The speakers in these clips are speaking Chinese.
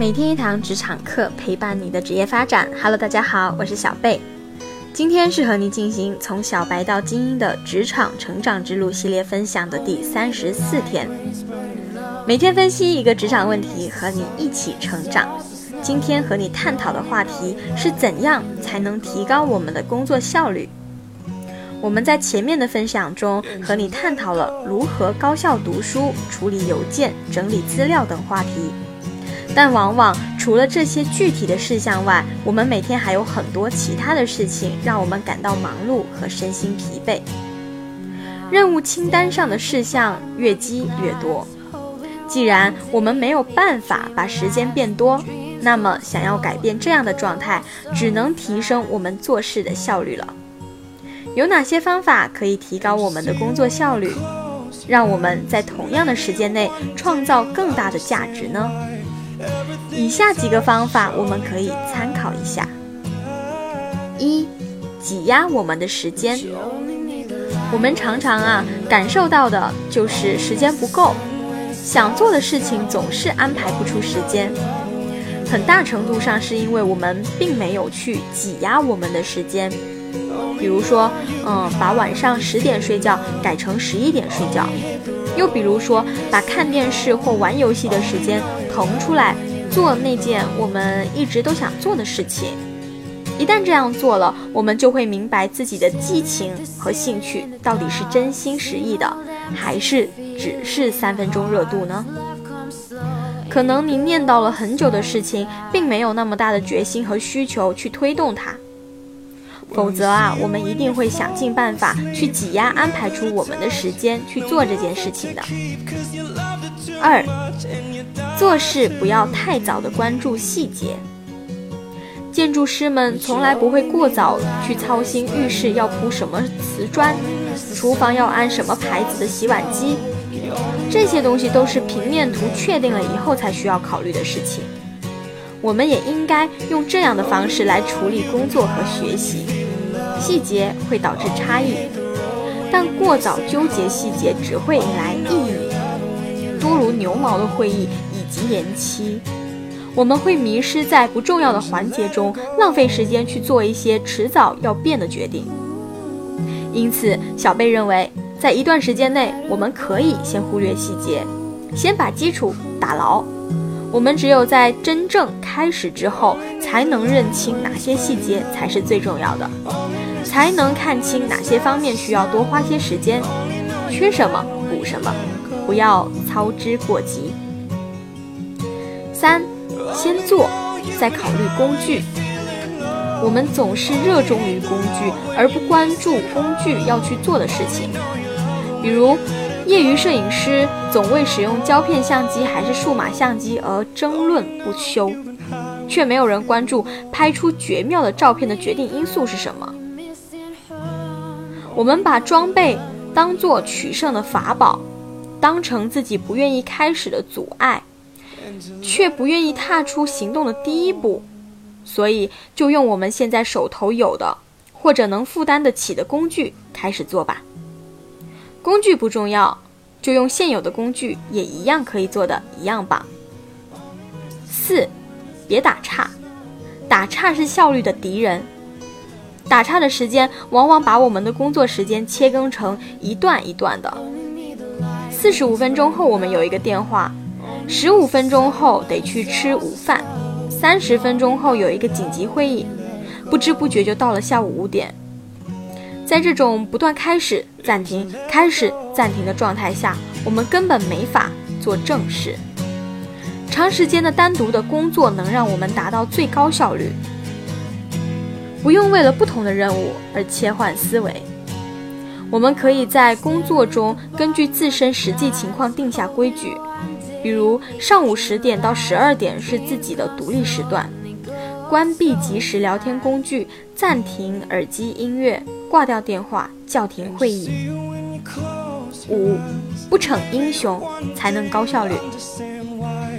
每天一堂职场课，陪伴你的职业发展。Hello，大家好，我是小贝。今天是和你进行从小白到精英的职场成长之路系列分享的第三十四天。每天分析一个职场问题，和你一起成长。今天和你探讨的话题是怎样才能提高我们的工作效率。我们在前面的分享中和你探讨了如何高效读书、处理邮件、整理资料等话题，但往往除了这些具体的事项外，我们每天还有很多其他的事情让我们感到忙碌和身心疲惫。任务清单上的事项越积越多，既然我们没有办法把时间变多，那么想要改变这样的状态，只能提升我们做事的效率了。有哪些方法可以提高我们的工作效率，让我们在同样的时间内创造更大的价值呢？以下几个方法我们可以参考一下：一、挤压我们的时间。我们常常啊感受到的就是时间不够，想做的事情总是安排不出时间。很大程度上是因为我们并没有去挤压我们的时间。比如说，嗯，把晚上十点睡觉改成十一点睡觉；又比如说，把看电视或玩游戏的时间腾出来做那件我们一直都想做的事情。一旦这样做了，我们就会明白自己的激情和兴趣到底是真心实意的，还是只是三分钟热度呢？可能你念叨了很久的事情，并没有那么大的决心和需求去推动它。否则啊，我们一定会想尽办法去挤压、安排出我们的时间去做这件事情的。二，做事不要太早的关注细节。建筑师们从来不会过早去操心浴室要铺什么瓷砖，厨房要安什么牌子的洗碗机，这些东西都是平面图确定了以后才需要考虑的事情。我们也应该用这样的方式来处理工作和学习。细节会导致差异，但过早纠结细节只会引来抑郁，多如牛毛的会议以及延期。我们会迷失在不重要的环节中，浪费时间去做一些迟早要变的决定。因此，小贝认为，在一段时间内，我们可以先忽略细节，先把基础打牢。我们只有在真正开始之后，才能认清哪些细节才是最重要的。才能看清哪些方面需要多花些时间，缺什么补什么，不要操之过急。三，先做，再考虑工具。我们总是热衷于工具，而不关注工具要去做的事情。比如，业余摄影师总为使用胶片相机还是数码相机而争论不休，却没有人关注拍出绝妙的照片的决定因素是什么。我们把装备当做取胜的法宝，当成自己不愿意开始的阻碍，却不愿意踏出行动的第一步，所以就用我们现在手头有的或者能负担得起的工具开始做吧。工具不重要，就用现有的工具也一样可以做的一样棒。四，别打岔，打岔是效率的敌人。打岔的时间往往把我们的工作时间切割成一段一段的。四十五分钟后我们有一个电话，十五分钟后得去吃午饭，三十分钟后有一个紧急会议，不知不觉就到了下午五点。在这种不断开始、暂停、开始、暂停的状态下，我们根本没法做正事。长时间的单独的工作能让我们达到最高效率。不用为了不同的任务而切换思维，我们可以在工作中根据自身实际情况定下规矩，比如上午十点到十二点是自己的独立时段，关闭即时聊天工具，暂停耳机音乐，挂掉电话，叫停会议。五，不逞英雄才能高效率。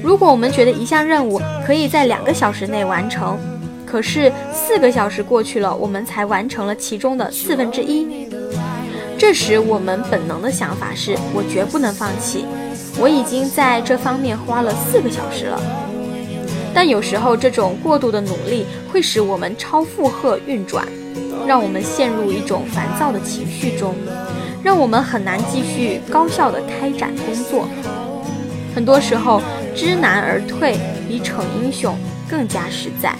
如果我们觉得一项任务可以在两个小时内完成。可是四个小时过去了，我们才完成了其中的四分之一。这时，我们本能的想法是：我绝不能放弃，我已经在这方面花了四个小时了。但有时候这种过度的努力会使我们超负荷运转，让我们陷入一种烦躁的情绪中，让我们很难继续高效的开展工作。很多时候，知难而退比逞英雄更加实在。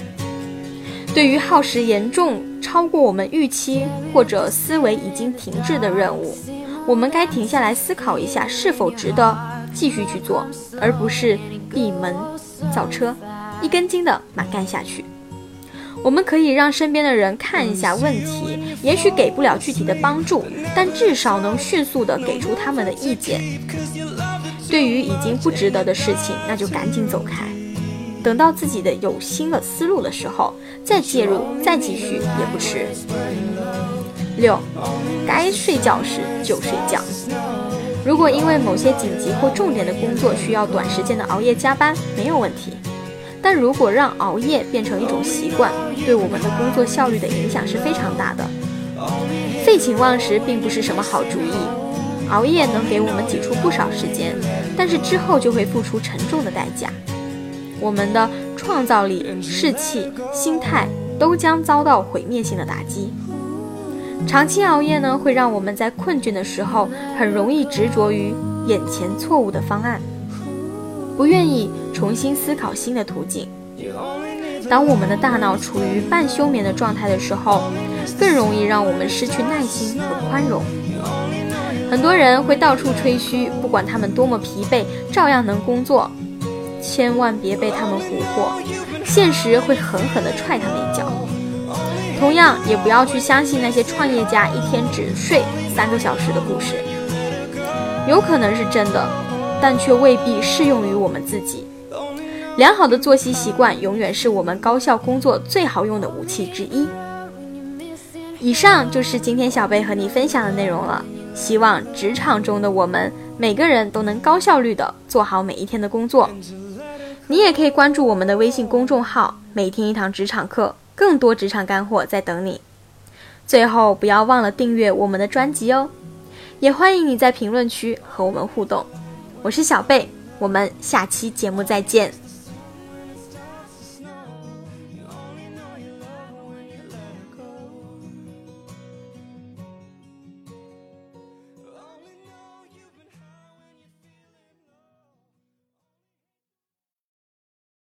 对于耗时严重超过我们预期或者思维已经停滞的任务，我们该停下来思考一下是否值得继续去做，而不是闭门造车，一根筋的蛮干下去。我们可以让身边的人看一下问题，也许给不了具体的帮助，但至少能迅速的给出他们的意见。对于已经不值得的事情，那就赶紧走开。等到自己的有新的思路的时候，再介入，再继续也不迟。六，该睡觉时就睡觉。如果因为某些紧急或重点的工作需要短时间的熬夜加班，没有问题。但如果让熬夜变成一种习惯，对我们的工作效率的影响是非常大的。废寝忘食并不是什么好主意。熬夜能给我们挤出不少时间，但是之后就会付出沉重的代价。我们的创造力、士气、心态都将遭到毁灭性的打击。长期熬夜呢，会让我们在困倦的时候很容易执着于眼前错误的方案，不愿意重新思考新的途径。当我们的大脑处于半休眠的状态的时候，更容易让我们失去耐心和宽容。很多人会到处吹嘘，不管他们多么疲惫，照样能工作。千万别被他们蛊惑，现实会狠狠地踹他们一脚。同样，也不要去相信那些创业家一天只睡三个小时的故事，有可能是真的，但却未必适用于我们自己。良好的作息习惯永远是我们高效工作最好用的武器之一。以上就是今天小贝和你分享的内容了。希望职场中的我们每个人都能高效率地做好每一天的工作。你也可以关注我们的微信公众号“每天一堂职场课”，更多职场干货在等你。最后，不要忘了订阅我们的专辑哦！也欢迎你在评论区和我们互动。我是小贝，我们下期节目再见。